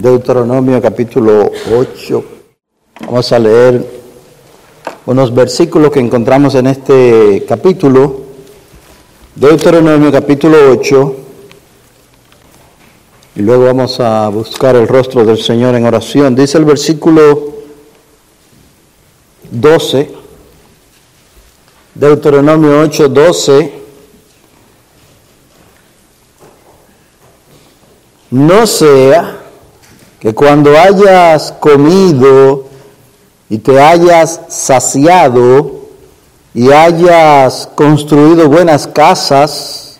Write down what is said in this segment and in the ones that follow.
Deuteronomio capítulo 8. Vamos a leer unos versículos que encontramos en este capítulo. Deuteronomio capítulo 8. Y luego vamos a buscar el rostro del Señor en oración. Dice el versículo 12. Deuteronomio 8, 12. No sea que cuando hayas comido y te hayas saciado y hayas construido buenas casas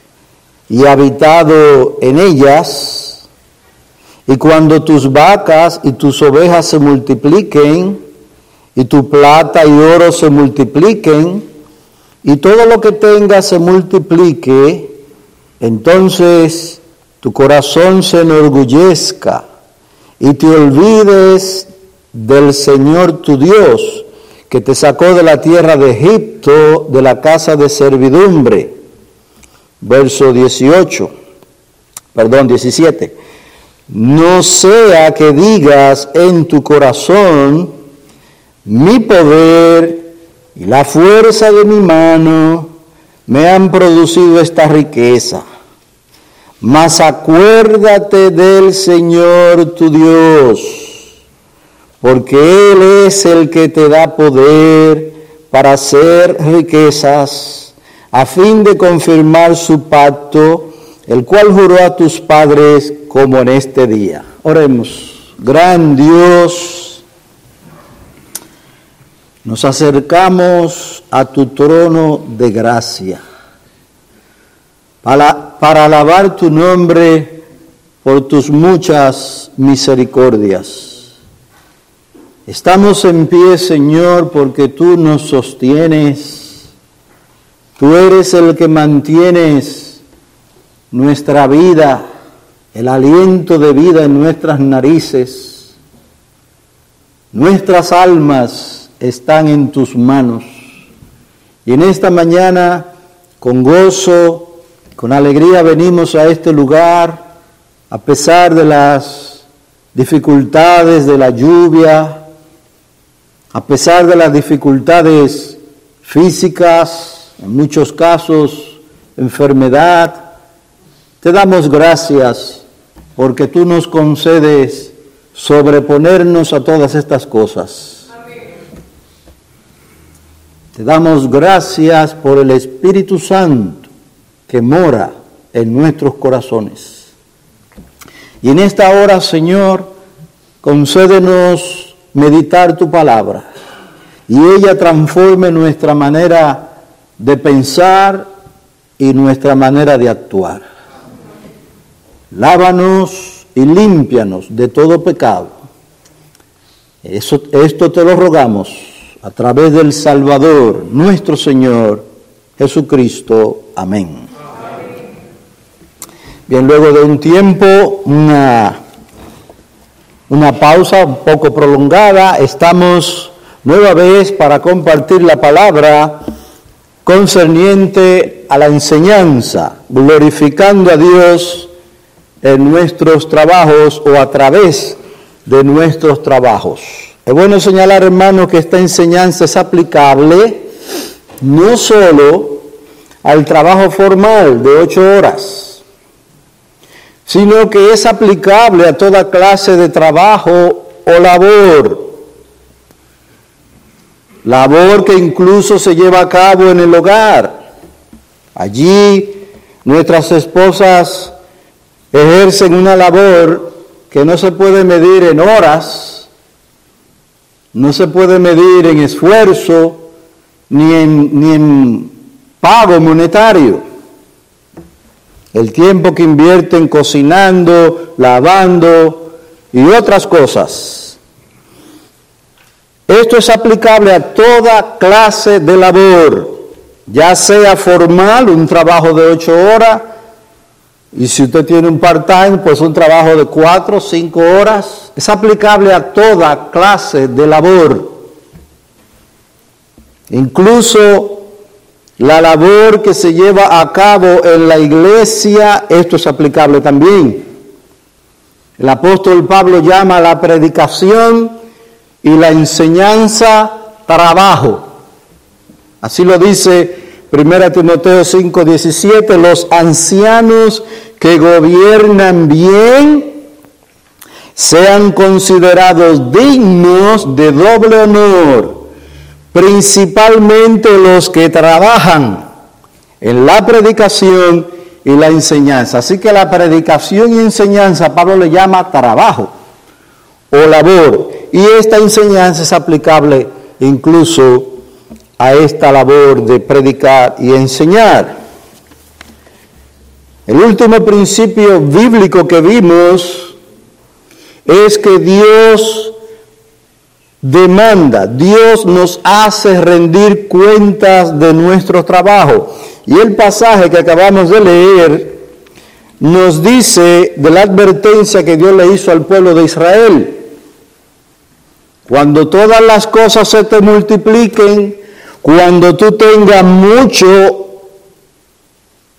y habitado en ellas, y cuando tus vacas y tus ovejas se multipliquen, y tu plata y oro se multipliquen, y todo lo que tengas se multiplique, entonces tu corazón se enorgullezca y te olvides del Señor tu Dios, que te sacó de la tierra de Egipto, de la casa de servidumbre. Verso 18, perdón, 17. No sea que digas en tu corazón, mi poder y la fuerza de mi mano me han producido esta riqueza mas acuérdate del Señor tu Dios, porque Él es el que te da poder para hacer riquezas, a fin de confirmar su pacto, el cual juró a tus padres como en este día. Oremos, gran Dios, nos acercamos a tu trono de gracia para, para alabar tu nombre por tus muchas misericordias. Estamos en pie, Señor, porque tú nos sostienes. Tú eres el que mantienes nuestra vida, el aliento de vida en nuestras narices. Nuestras almas están en tus manos. Y en esta mañana, con gozo, con alegría venimos a este lugar a pesar de las dificultades de la lluvia, a pesar de las dificultades físicas, en muchos casos enfermedad. Te damos gracias porque tú nos concedes sobreponernos a todas estas cosas. Te damos gracias por el Espíritu Santo que mora en nuestros corazones. Y en esta hora, Señor, concédenos meditar tu palabra y ella transforme nuestra manera de pensar y nuestra manera de actuar. Lávanos y límpianos de todo pecado. Eso, esto te lo rogamos a través del Salvador, nuestro Señor Jesucristo. Amén. Bien, luego de un tiempo, una, una pausa un poco prolongada, estamos nueva vez para compartir la palabra concerniente a la enseñanza, glorificando a Dios en nuestros trabajos o a través de nuestros trabajos. Es bueno señalar, hermano, que esta enseñanza es aplicable no solo al trabajo formal de ocho horas, sino que es aplicable a toda clase de trabajo o labor. Labor que incluso se lleva a cabo en el hogar. Allí nuestras esposas ejercen una labor que no se puede medir en horas, no se puede medir en esfuerzo, ni en, pago monetario el tiempo que invierten cocinando, lavando y otras cosas. Esto es aplicable a toda clase de labor, ya sea formal, un trabajo de ocho horas, y si usted tiene un part-time, pues un trabajo de cuatro o cinco horas. Es aplicable a toda clase de labor. Incluso la labor que se lleva a cabo en la iglesia, esto es aplicable también. El apóstol Pablo llama la predicación y la enseñanza trabajo. Así lo dice 1 Timoteo 5, 17, los ancianos que gobiernan bien sean considerados dignos de doble honor, principalmente los que trabajan en la predicación y la enseñanza. Así que la predicación y enseñanza Pablo le llama trabajo o labor. Y esta enseñanza es aplicable incluso a esta labor de predicar y enseñar. El último principio bíblico que vimos es que Dios demanda, Dios nos hace rendir cuentas de nuestro trabajo. Y el pasaje que acabamos de leer nos dice de la advertencia que Dios le hizo al pueblo de Israel. Cuando todas las cosas se te multipliquen, cuando tú tengas mucho,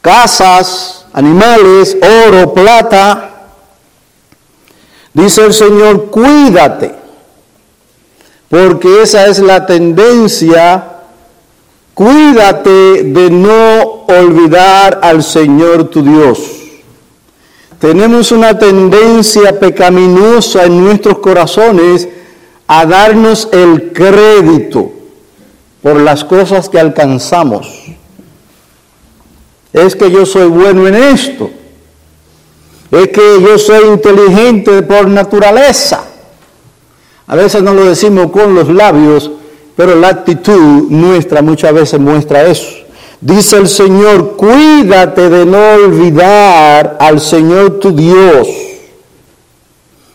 casas, animales, oro, plata, dice el Señor, cuídate, porque esa es la tendencia, cuídate de no olvidar al Señor tu Dios. Tenemos una tendencia pecaminosa en nuestros corazones a darnos el crédito por las cosas que alcanzamos. Es que yo soy bueno en esto. Es que yo soy inteligente por naturaleza. A veces no lo decimos con los labios, pero la actitud nuestra muchas veces muestra eso. Dice el Señor, cuídate de no olvidar al Señor tu Dios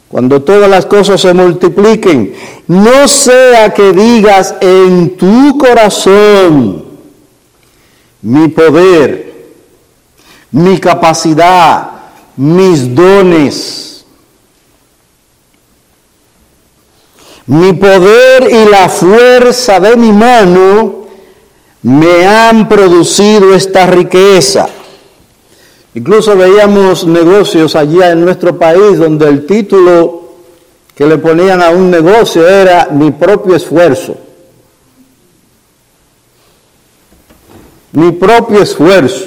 cuando todas las cosas se multipliquen, no sea que digas en tu corazón, mi poder, mi capacidad, mis dones, mi poder y la fuerza de mi mano me han producido esta riqueza. Incluso veíamos negocios allá en nuestro país donde el título que le ponían a un negocio era mi propio esfuerzo. Mi propio esfuerzo.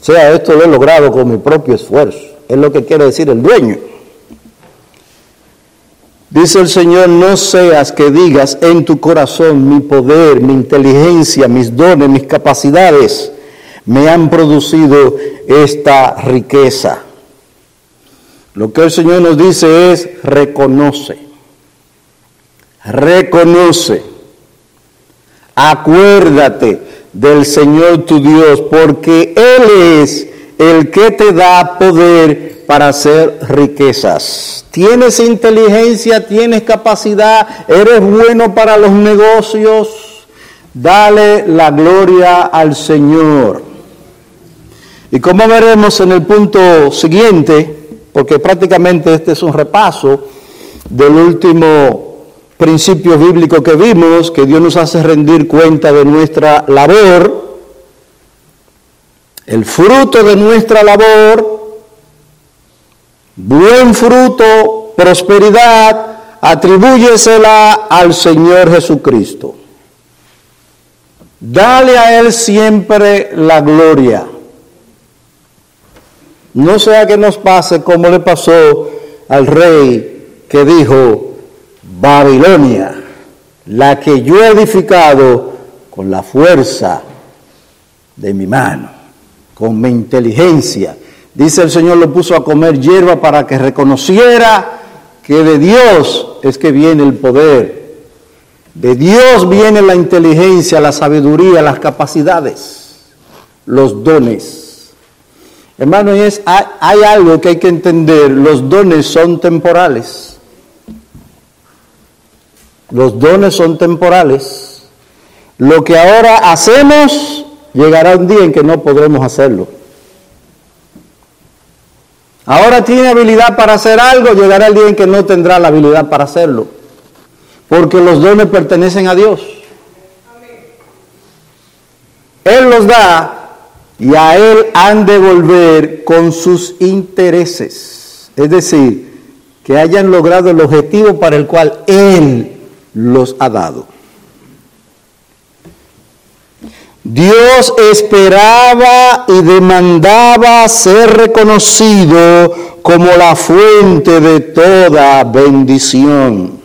O sea, esto lo he logrado con mi propio esfuerzo. Es lo que quiere decir el dueño. Dice el Señor, no seas que digas en tu corazón mi poder, mi inteligencia, mis dones, mis capacidades me han producido esta riqueza. Lo que el Señor nos dice es, reconoce, reconoce, acuérdate del Señor tu Dios, porque Él es el que te da poder para hacer riquezas. Tienes inteligencia, tienes capacidad, eres bueno para los negocios, dale la gloria al Señor. Y como veremos en el punto siguiente, porque prácticamente este es un repaso del último principio bíblico que vimos, que Dios nos hace rendir cuenta de nuestra labor, el fruto de nuestra labor, buen fruto, prosperidad, atribúyesela al Señor Jesucristo. Dale a Él siempre la gloria. No sea que nos pase como le pasó al rey que dijo, Babilonia, la que yo he edificado con la fuerza de mi mano, con mi inteligencia. Dice el Señor, lo puso a comer hierba para que reconociera que de Dios es que viene el poder. De Dios viene la inteligencia, la sabiduría, las capacidades, los dones. Hermano, es, hay, algo que hay que entender, los dones son temporales. Los dones son temporales. Lo que ahora hacemos llegará un día en que no podremos hacerlo. Ahora tiene habilidad para hacer algo, llegará el día en que no tendrá la habilidad para hacerlo. Porque los dones pertenecen a Dios. Él los da y a Él han de volver con sus intereses. Es decir, que hayan logrado el objetivo para el cual Él los ha dado. Dios esperaba y demandaba ser reconocido como la fuente de toda bendición.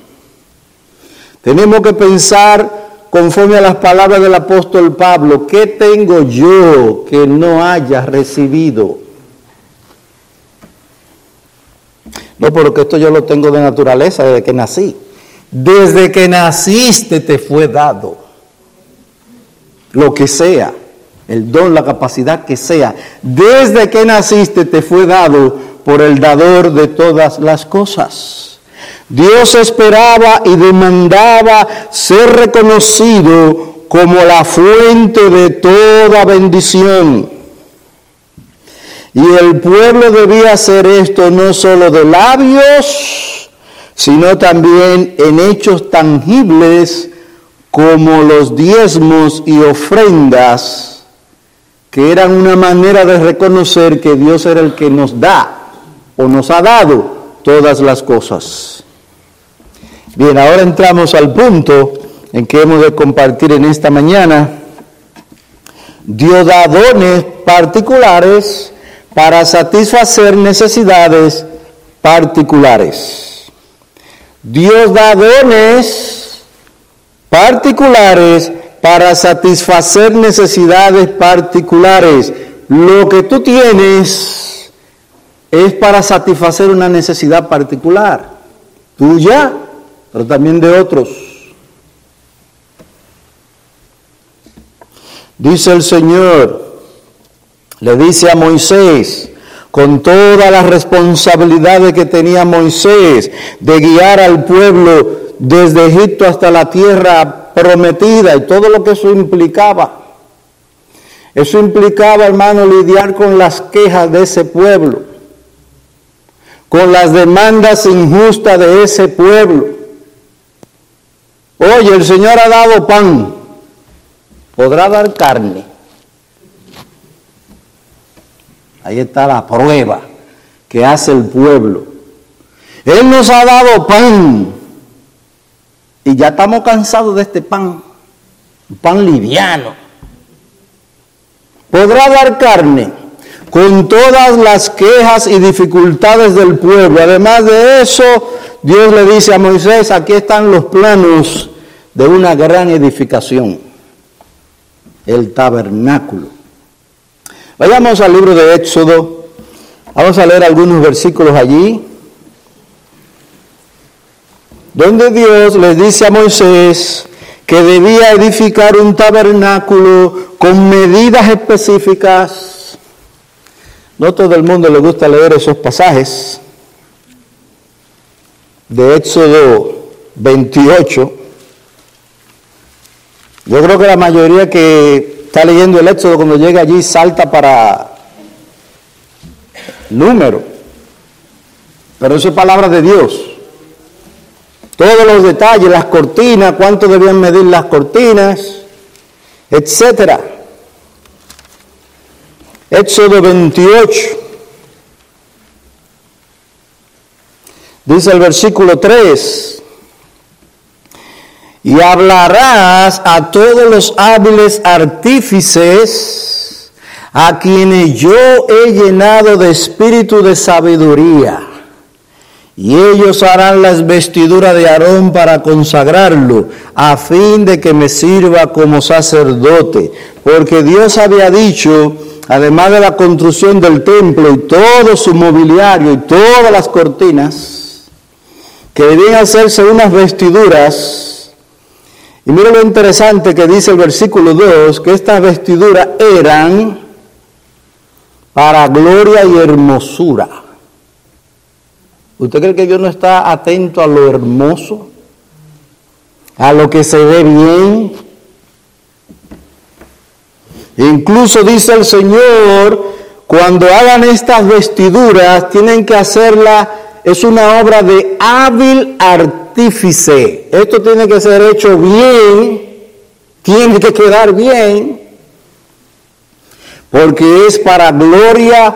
Tenemos que pensar conforme a las palabras del apóstol Pablo, ¿qué tengo yo que no haya recibido? No, porque esto yo lo tengo de naturaleza desde que nací. Desde que naciste te fue dado lo que sea, el don, la capacidad que sea, desde que naciste te fue dado por el dador de todas las cosas. Dios esperaba y demandaba ser reconocido como la fuente de toda bendición. Y el pueblo debía hacer esto no solo de labios, sino también en hechos tangibles como los diezmos y ofrendas, que eran una manera de reconocer que Dios era el que nos da o nos ha dado todas las cosas. Bien, ahora entramos al punto en que hemos de compartir en esta mañana. Dios da dones particulares para satisfacer necesidades particulares. Dios da dones particulares para satisfacer necesidades particulares. Lo que tú tienes es para satisfacer una necesidad particular, tuya, pero también de otros. Dice el Señor, le dice a Moisés, con toda la responsabilidad que tenía Moisés de guiar al pueblo desde Egipto hasta la tierra prometida y todo lo que eso implicaba. Eso implicaba, hermano, lidiar con las quejas de ese pueblo, con las demandas injustas de ese pueblo. Oye, el Señor ha dado pan, podrá dar carne. Ahí está la prueba que hace el pueblo. Él nos ha dado pan, y ya estamos cansados de este pan, pan liviano. Podrá dar carne con todas las quejas y dificultades del pueblo. Además de eso, Dios le dice a Moisés, aquí están los planos de una gran edificación, el tabernáculo. Vayamos al libro de Éxodo, vamos a leer algunos versículos allí donde Dios le dice a Moisés que debía edificar un tabernáculo con medidas específicas. No todo el mundo le gusta leer esos pasajes de Éxodo 28. Yo creo que la mayoría que está leyendo el Éxodo cuando llega allí salta para número. Pero eso es palabra de Dios. Todos los detalles, las cortinas, cuánto debían medir las cortinas, etcétera. Éxodo 28. Dice el versículo 3. Y hablarás a todos los hábiles artífices a quienes yo he llenado de espíritu de sabiduría y ellos harán las vestiduras de Aarón para consagrarlo, a fin de que me sirva como sacerdote. Porque Dios había dicho, además de la construcción del templo y todo su mobiliario y todas las cortinas, que debían hacerse unas vestiduras. Y mira lo interesante que dice el versículo 2, que estas vestiduras eran para gloria y hermosura. ¿Usted cree que Dios no está atento a lo hermoso? A lo que se ve bien. Incluso dice el Señor, cuando hagan estas vestiduras, tienen que hacerla, es una obra de hábil artífice. Esto tiene que ser hecho bien, tiene que quedar bien, porque es para gloria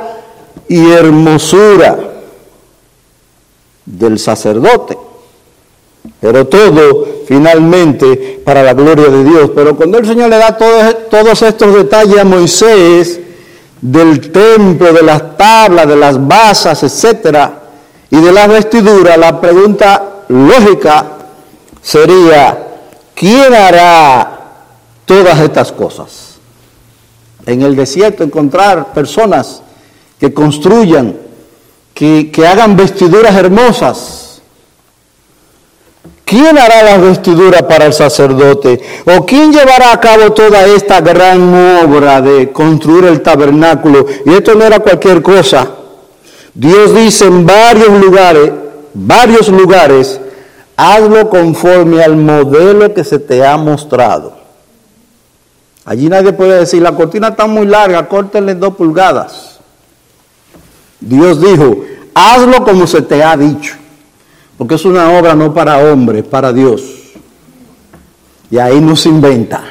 y hermosura. Del sacerdote. Pero todo finalmente para la gloria de Dios. Pero cuando el Señor le da todos, estos detalles a Moisés del templo, de las tablas, de las basas, etcétera, y de las vestiduras, la pregunta lógica sería, ¿quién hará todas estas cosas? En el desierto encontrar personas que construyan, que, hagan vestiduras hermosas, ¿Quién hará las vestiduras para el sacerdote? ¿O quién llevará a cabo toda esta gran obra de construir el tabernáculo? Y esto no era cualquier cosa. Dios dice en varios lugares, varios lugares, hazlo conforme al modelo que se te ha mostrado. Allí nadie puede decir, la cortina está muy larga, córtenle dos pulgadas. Dios dijo, hazlo como se te ha dicho porque es una obra no para hombres, para Dios. Y ahí no se inventa.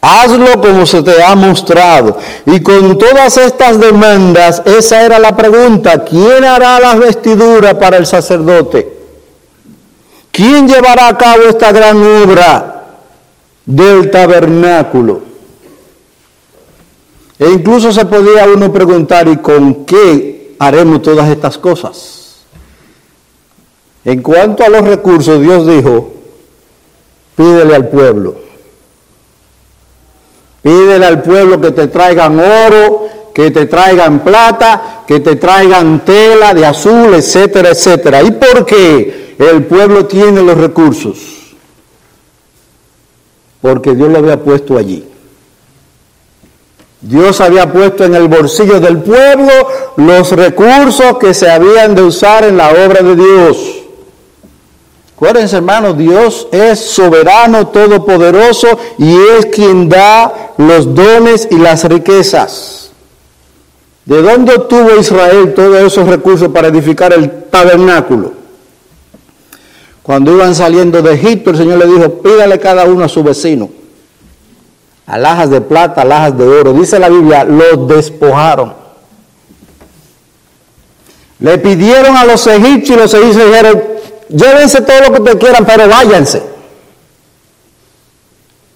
Hazlo como se te ha mostrado. Y con todas estas demandas, esa era la pregunta. ¿Quién hará las vestiduras para el sacerdote? ¿Quién llevará a cabo esta gran obra del tabernáculo? E incluso se podía uno preguntar, ¿y con qué haremos todas estas cosas? En cuanto a los recursos, Dios dijo, pídele al pueblo. Pídele al pueblo que te traigan oro, que te traigan plata, que te traigan tela de azul, etcétera, etcétera. ¿Y por qué el pueblo tiene los recursos? Porque Dios lo había puesto allí. Dios había puesto en el bolsillo del pueblo los recursos que se habían de usar en la obra de Dios. Acuérdense, hermanos, Dios es soberano, todopoderoso y es quien da los dones y las riquezas. ¿De dónde obtuvo Israel todos esos recursos para edificar el tabernáculo? Cuando iban saliendo de Egipto, el Señor le dijo, pídale cada uno a su vecino. Alhajas de plata, alhajas de oro. Dice la Biblia, los despojaron. Le pidieron a los egipcios y los egipcios dijeron, llévense todo lo que te quieran, pero váyanse.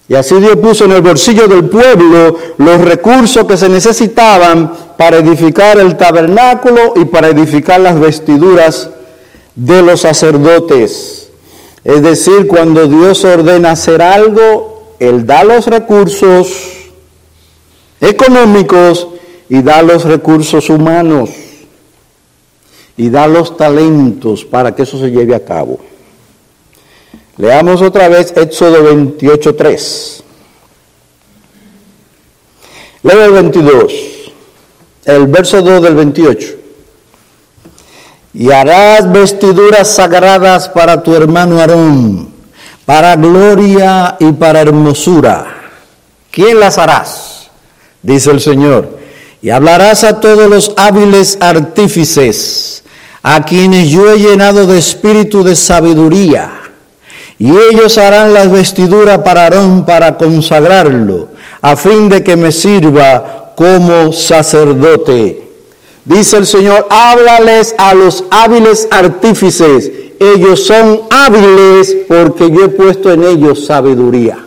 Y así Dios puso en el bolsillo del pueblo los recursos que se necesitaban para edificar el tabernáculo y para edificar las vestiduras de los sacerdotes. Es decir, cuando Dios ordena hacer algo, Él da los recursos económicos y da los recursos humanos y da los talentos para que eso se lleve a cabo. Leamos otra vez Éxodo 28.3. Leo el 22, el verso 2 del 28. Y harás vestiduras sagradas para tu hermano Aarón, para gloria y para hermosura. ¿Quién las harás? Dice el Señor. Y hablarás a todos los hábiles artífices a quienes yo he llenado de espíritu de sabiduría, y ellos harán las vestiduras para Aarón para consagrarlo, a fin de que me sirva como sacerdote. Dice el Señor, háblales a los hábiles artífices. Ellos son hábiles porque yo he puesto en ellos sabiduría.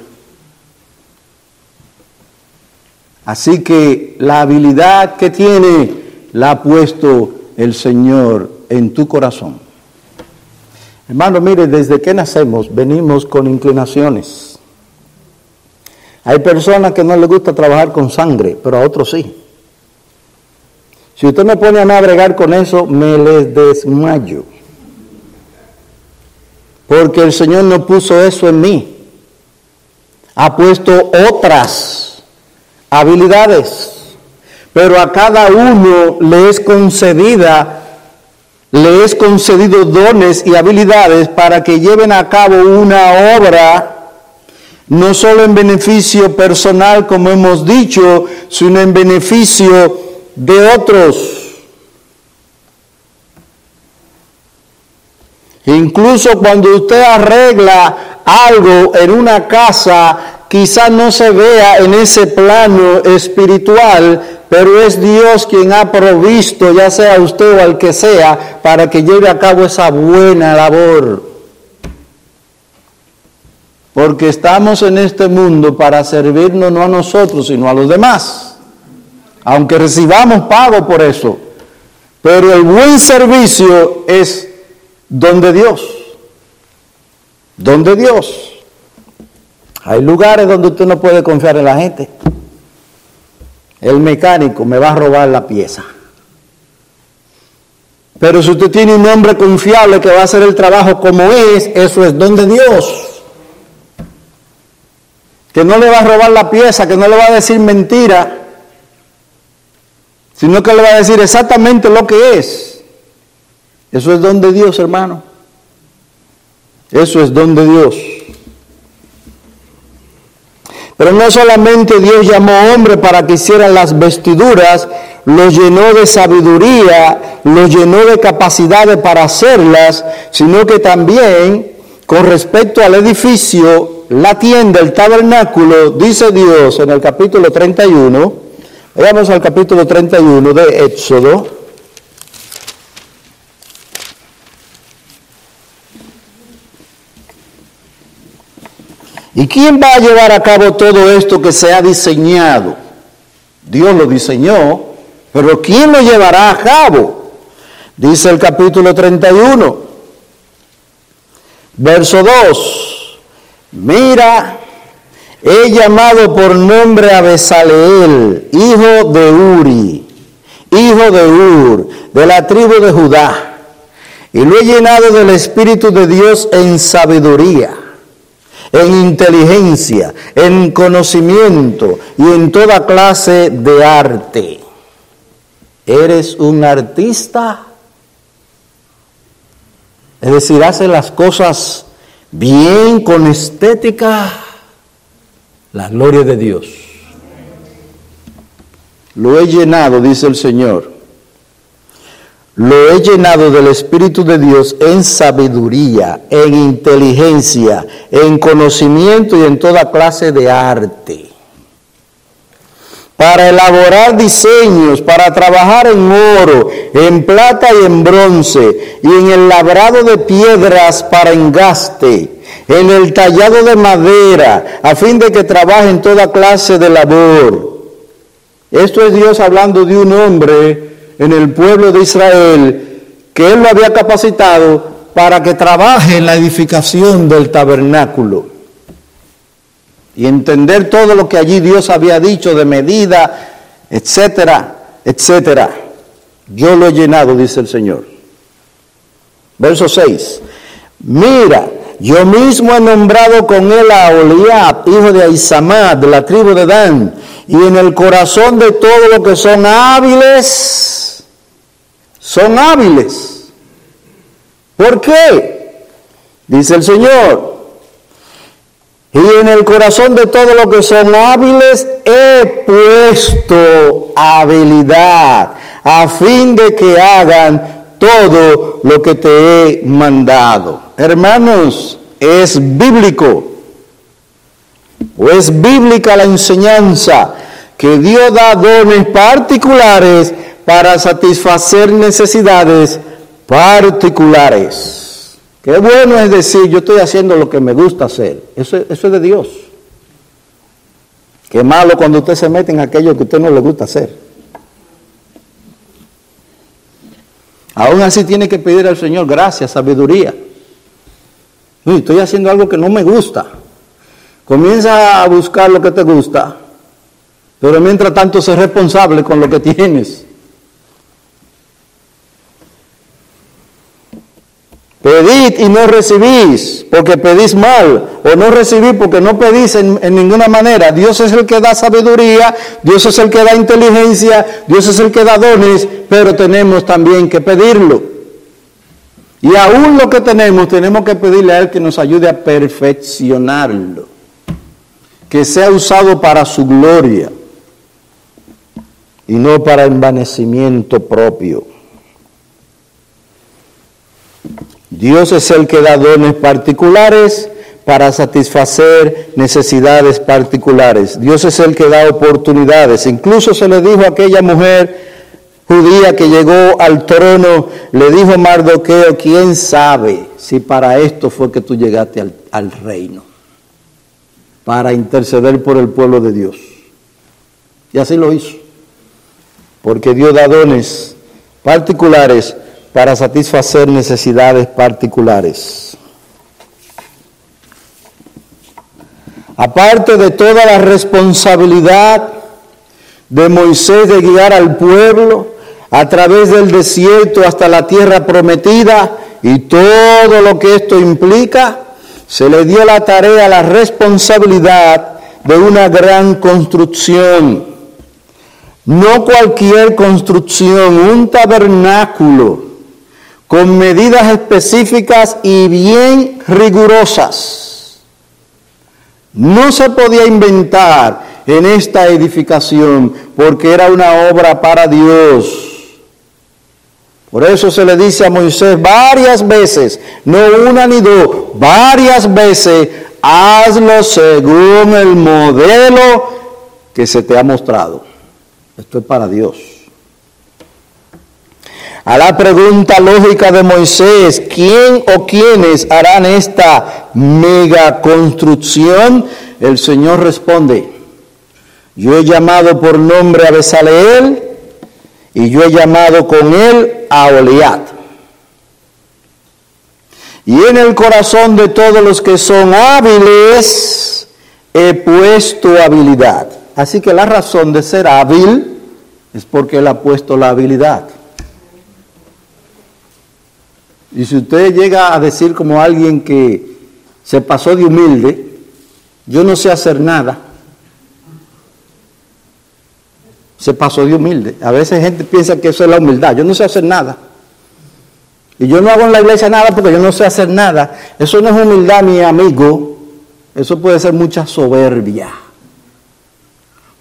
Así que la habilidad que tiene la ha puesto el Señor en tu corazón. Hermano, mire, desde que nacemos venimos con inclinaciones. Hay personas que no les gusta trabajar con sangre, pero a otros sí. Si usted me pone a navregar con eso, me les desmayo. Porque el Señor no puso eso en mí. Ha puesto otras habilidades. Pero a cada uno le es concedida le es concedido dones y habilidades para que lleven a cabo una obra no solo en beneficio personal, como hemos dicho, sino en beneficio de otros. Incluso cuando usted arregla algo en una casa quizá no se vea en ese plano espiritual, pero es Dios quien ha provisto, ya sea usted o al que sea, para que lleve a cabo esa buena labor. Porque estamos en este mundo para servirnos no a nosotros, sino a los demás. Aunque recibamos pago por eso. Pero el buen servicio es donde Dios. Donde Dios. Hay lugares donde usted no puede confiar en la gente. El mecánico me va a robar la pieza. Pero si usted tiene un hombre confiable que va a hacer el trabajo como es, eso es donde Dios. Que no le va a robar la pieza, que no le va a decir mentira, sino que le va a decir exactamente lo que es. Eso es donde Dios, hermano. Eso es donde Dios. Pero no solamente Dios llamó hombre para que hicieran las vestiduras, lo llenó de sabiduría, lo llenó de capacidades para hacerlas, sino que también con respecto al edificio, la tienda, el tabernáculo, dice Dios en el capítulo 31, vamos al capítulo 31 de Éxodo, ¿Y quién va a llevar a cabo todo esto que se ha diseñado? Dios lo diseñó, pero ¿quién lo llevará a cabo? Dice el capítulo 31, verso 2. Mira, he llamado por nombre a Besaleel, hijo de Uri, hijo de Ur, de la tribu de Judá, y lo he llenado del Espíritu de Dios en sabiduría en inteligencia, en conocimiento y en toda clase de arte. ¿Eres un artista? Es decir, hace las cosas bien, con estética, la gloria de Dios. Lo he llenado, dice el Señor, lo he llenado del Espíritu de Dios en sabiduría, en inteligencia, en conocimiento y en toda clase de arte. Para elaborar diseños, para trabajar en oro, en plata y en bronce, y en el labrado de piedras para engaste, en el tallado de madera, a fin de que trabaje en toda clase de labor. Esto es Dios hablando de un hombre en el pueblo de Israel que él lo había capacitado para que trabaje en la edificación del tabernáculo y entender todo lo que allí Dios había dicho de medida, etcétera, etcétera. Yo lo he llenado, dice el Señor. Verso 6. Mira, yo mismo he nombrado con él a Oliab, hijo de Aisamad, de la tribu de Dan, y en el corazón de todos los que son hábiles, son hábiles. ¿Por qué? Dice el Señor. Y en el corazón de todos los que son hábiles he puesto habilidad a fin de que hagan todo lo que te he mandado. Hermanos, es bíblico o es bíblica la enseñanza que Dios da dones particulares para satisfacer necesidades particulares. Qué bueno es decir, yo estoy haciendo lo que me gusta hacer. Eso, eso es de Dios. Qué malo cuando usted se mete en aquello que a usted no le gusta hacer. Aún así tiene que pedir al Señor gracias, sabiduría. estoy haciendo algo que no me gusta. Comienza a buscar lo que te gusta, pero mientras tanto sé responsable con lo que tienes. Pedid y no recibís, porque pedís mal, o no recibís porque no pedís en, ninguna manera. Dios es el que da sabiduría, Dios es el que da inteligencia, Dios es el que da dones, pero tenemos también que pedirlo. Y aún lo que tenemos, tenemos que pedirle a Él que nos ayude a perfeccionarlo que sea usado para su gloria y no para envanecimiento propio. Dios es el que da dones particulares para satisfacer necesidades particulares. Dios es el que da oportunidades. Incluso se le dijo a aquella mujer judía que llegó al trono, le dijo Mardoqueo, ¿quién sabe si para esto fue que tú llegaste al, al reino? Para interceder por el pueblo de Dios. Y así lo hizo. Porque dio da dones particulares para satisfacer necesidades particulares. Aparte de toda la responsabilidad de Moisés de guiar al pueblo a través del desierto hasta la tierra prometida y todo lo que esto implica, se le dio la tarea, la responsabilidad de una gran construcción. No cualquier construcción, un tabernáculo con medidas específicas y bien rigurosas. No se podía inventar en esta edificación porque era una obra para Dios. Por eso se le dice a Moisés varias veces, no una ni dos, varias veces, hazlo según el modelo que se te ha mostrado. Esto es para Dios. A la pregunta lógica de Moisés, ¿quién o quiénes harán esta mega construcción? El Señor responde, yo he llamado por nombre a Besaleel y yo he llamado con él a Oliat. Y en el corazón de todos los que son hábiles he puesto habilidad. Así que la razón de ser hábil es porque él ha puesto la habilidad. Y si usted llega a decir como alguien que se pasó de humilde, yo no sé hacer nada, se pasó de humilde. A veces gente piensa que eso es la humildad. Yo no sé hacer nada. Y yo no hago en la iglesia nada porque yo no sé hacer nada. Eso no es humildad, mi amigo. Eso puede ser mucha soberbia.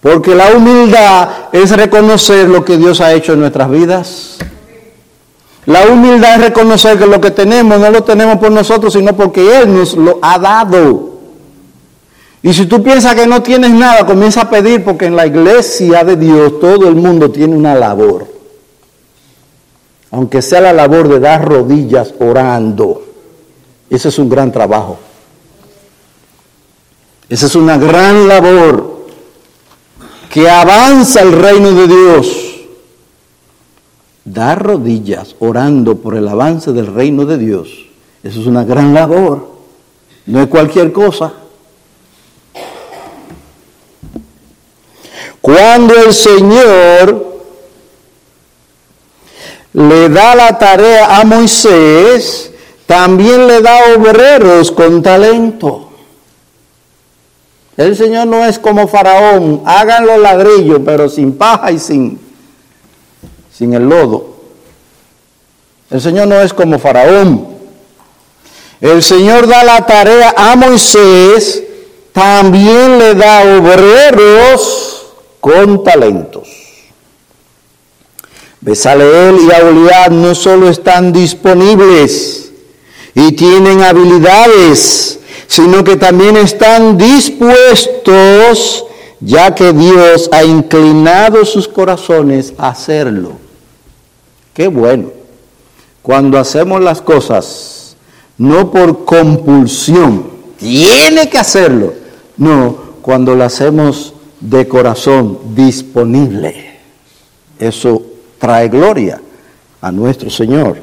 Porque la humildad es reconocer lo que Dios ha hecho en nuestras vidas. La humildad es reconocer que lo que tenemos no lo tenemos por nosotros, sino porque Él nos lo ha dado. Y si tú piensas que no tienes nada, comienza a pedir porque en la iglesia de Dios todo el mundo tiene una labor. Aunque sea la labor de dar rodillas orando. Ese es un gran trabajo. Esa es una gran labor que avanza el reino de Dios. Dar rodillas orando por el avance del reino de Dios. Eso es una gran labor. No es cualquier cosa. Cuando el Señor le da la tarea a Moisés, también le da obreros con talento. El Señor no es como Faraón, hagan los ladrillos, pero sin paja y sin, sin el lodo. El Señor no es como Faraón. El Señor da la tarea a Moisés, también le da obreros con talentos. Besaleel y Auliad no solo están disponibles y tienen habilidades, sino que también están dispuestos, ya que Dios ha inclinado sus corazones a hacerlo. Qué bueno. Cuando hacemos las cosas, no por compulsión, tiene que hacerlo. No, cuando lo hacemos de corazón disponible. Eso trae gloria a nuestro Señor.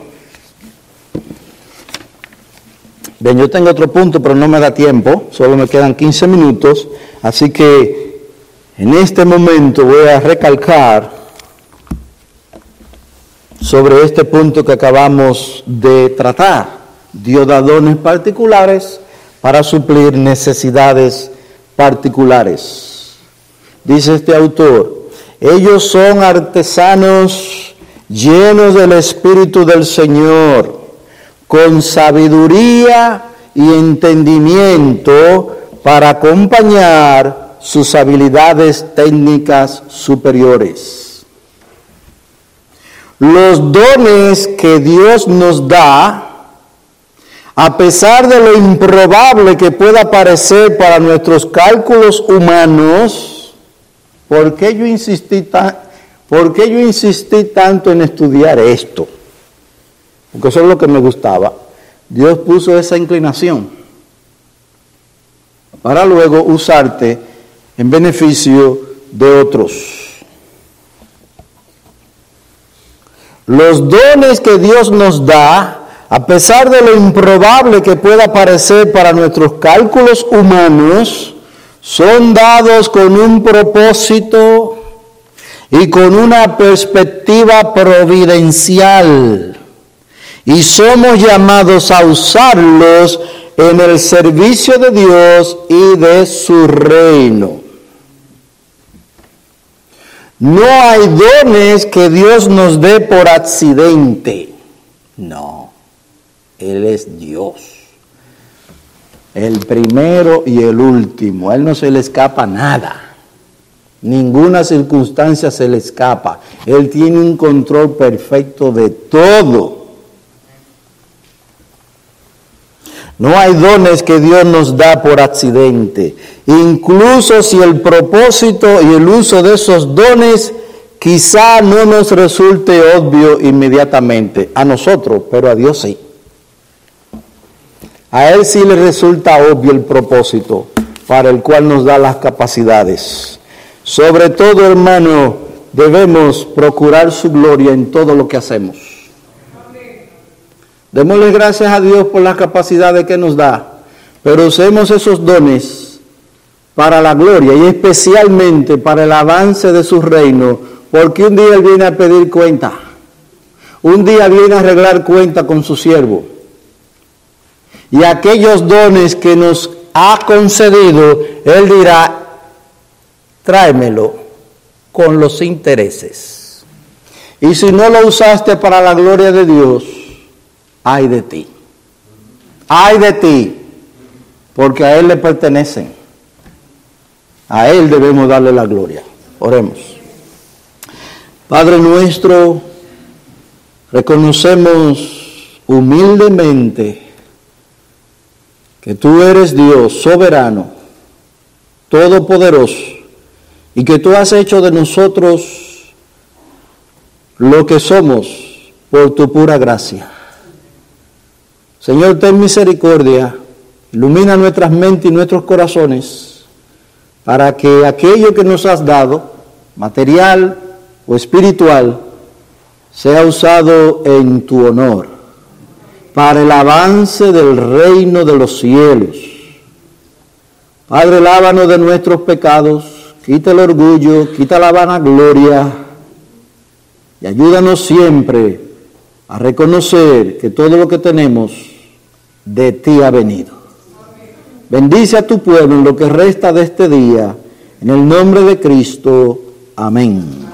Bien, yo tengo otro punto, pero no me da tiempo, solo me quedan 15 minutos, así que en este momento voy a recalcar sobre este punto que acabamos de tratar. Dios da dones particulares para suplir necesidades particulares dice este autor, ellos son artesanos llenos del Espíritu del Señor, con sabiduría y entendimiento para acompañar sus habilidades técnicas superiores. Los dones que Dios nos da a pesar de lo improbable que pueda parecer para nuestros cálculos humanos, ¿por qué yo insistí, ¿por qué yo insistí tanto en estudiar esto? Porque eso es lo que me gustaba. Dios puso esa inclinación para luego usarte en beneficio de otros. Los dones que Dios nos da, a pesar de lo improbable que pueda parecer para nuestros cálculos humanos, son dados con un propósito y con una perspectiva providencial. Y somos llamados a usarlos en el servicio de Dios y de su reino. No hay dones que Dios nos dé por accidente. No, Él es Dios. El primero y el último. A Él no se le escapa nada. Ninguna circunstancia se le escapa. Él tiene un control perfecto de todo. No hay dones que Dios nos da por accidente. Incluso si el propósito y el uso de esos dones quizá no nos resulte obvio inmediatamente. A nosotros, pero a Dios sí. A Él sí le resulta obvio el propósito para el cual nos da las capacidades. Sobre todo, hermano, debemos procurar su gloria en todo lo que hacemos. Démosle gracias a Dios por las capacidades que nos da, pero usemos esos dones para la gloria y especialmente para el avance de su reino, porque un día Él viene a pedir cuenta, un día viene a arreglar cuenta con su siervo. Y aquellos dones que nos ha concedido, Él dirá, tráemelo con los intereses. Y si no lo usaste para la gloria de Dios, ay de ti. Ay de ti, porque a Él le pertenecen. A Él debemos darle la gloria. Oremos. Padre nuestro, reconocemos humildemente que tú eres Dios soberano, todopoderoso, y que tú has hecho de nosotros lo que somos por tu pura gracia. Señor, ten misericordia, ilumina nuestras mentes y nuestros corazones para que aquello que nos has dado, material o espiritual, sea usado en tu honor, para el avance del reino de los cielos. Padre, lávanos de nuestros pecados, quita el orgullo, quita la vanagloria y ayúdanos siempre a reconocer que todo lo que tenemos de ti ha venido. Bendice a tu pueblo en lo que resta de este día. En el nombre de Cristo. Amén.